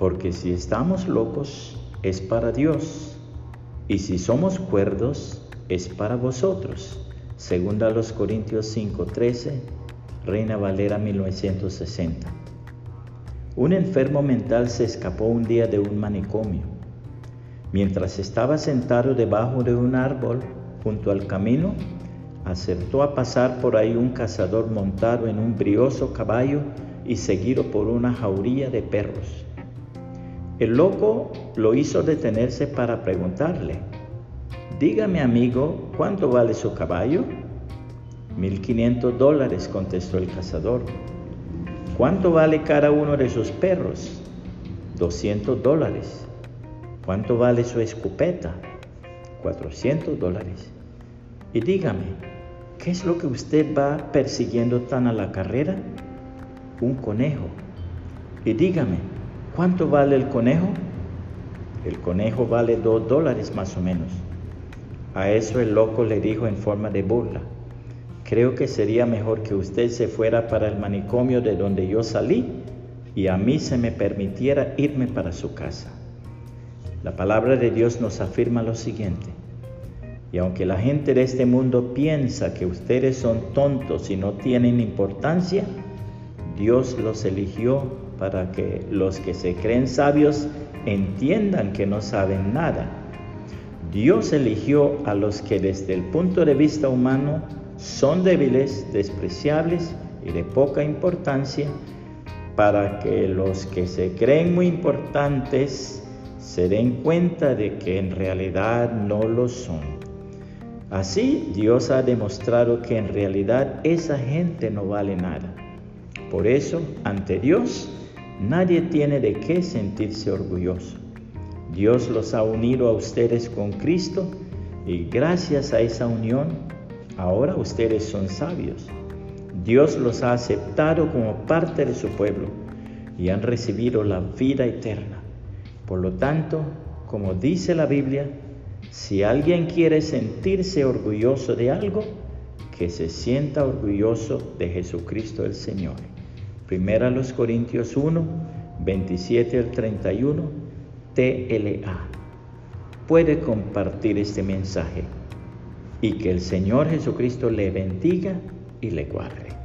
porque si estamos locos es para Dios, y si somos cuerdos es para vosotros. Segunda los Corintios 5:13, Reina Valera 1960. Un enfermo mental se escapó un día de un manicomio. Mientras estaba sentado debajo de un árbol junto al camino, acertó a pasar por ahí un cazador montado en un brioso caballo y seguido por una jauría de perros. El loco lo hizo detenerse para preguntarle, dígame amigo, ¿cuánto vale su caballo? Mil quinientos dólares, contestó el cazador. ¿Cuánto vale cada uno de sus perros? Doscientos dólares. ¿Cuánto vale su escopeta? Cuatrocientos dólares. Y dígame, ¿qué es lo que usted va persiguiendo tan a la carrera? Un conejo. Y dígame, ¿cuánto vale el conejo? El conejo vale dos dólares más o menos. A eso el loco le dijo en forma de burla, creo que sería mejor que usted se fuera para el manicomio de donde yo salí y a mí se me permitiera irme para su casa. La palabra de Dios nos afirma lo siguiente. Y aunque la gente de este mundo piensa que ustedes son tontos y no tienen importancia, Dios los eligió para que los que se creen sabios entiendan que no saben nada. Dios eligió a los que desde el punto de vista humano son débiles, despreciables y de poca importancia, para que los que se creen muy importantes se den cuenta de que en realidad no lo son. Así Dios ha demostrado que en realidad esa gente no vale nada. Por eso, ante Dios, nadie tiene de qué sentirse orgulloso. Dios los ha unido a ustedes con Cristo y gracias a esa unión, ahora ustedes son sabios. Dios los ha aceptado como parte de su pueblo y han recibido la vida eterna. Por lo tanto, como dice la Biblia, si alguien quiere sentirse orgulloso de algo, que se sienta orgulloso de Jesucristo el Señor. Primera los Corintios 1, 27 al 31, TLA. Puede compartir este mensaje y que el Señor Jesucristo le bendiga y le guarde.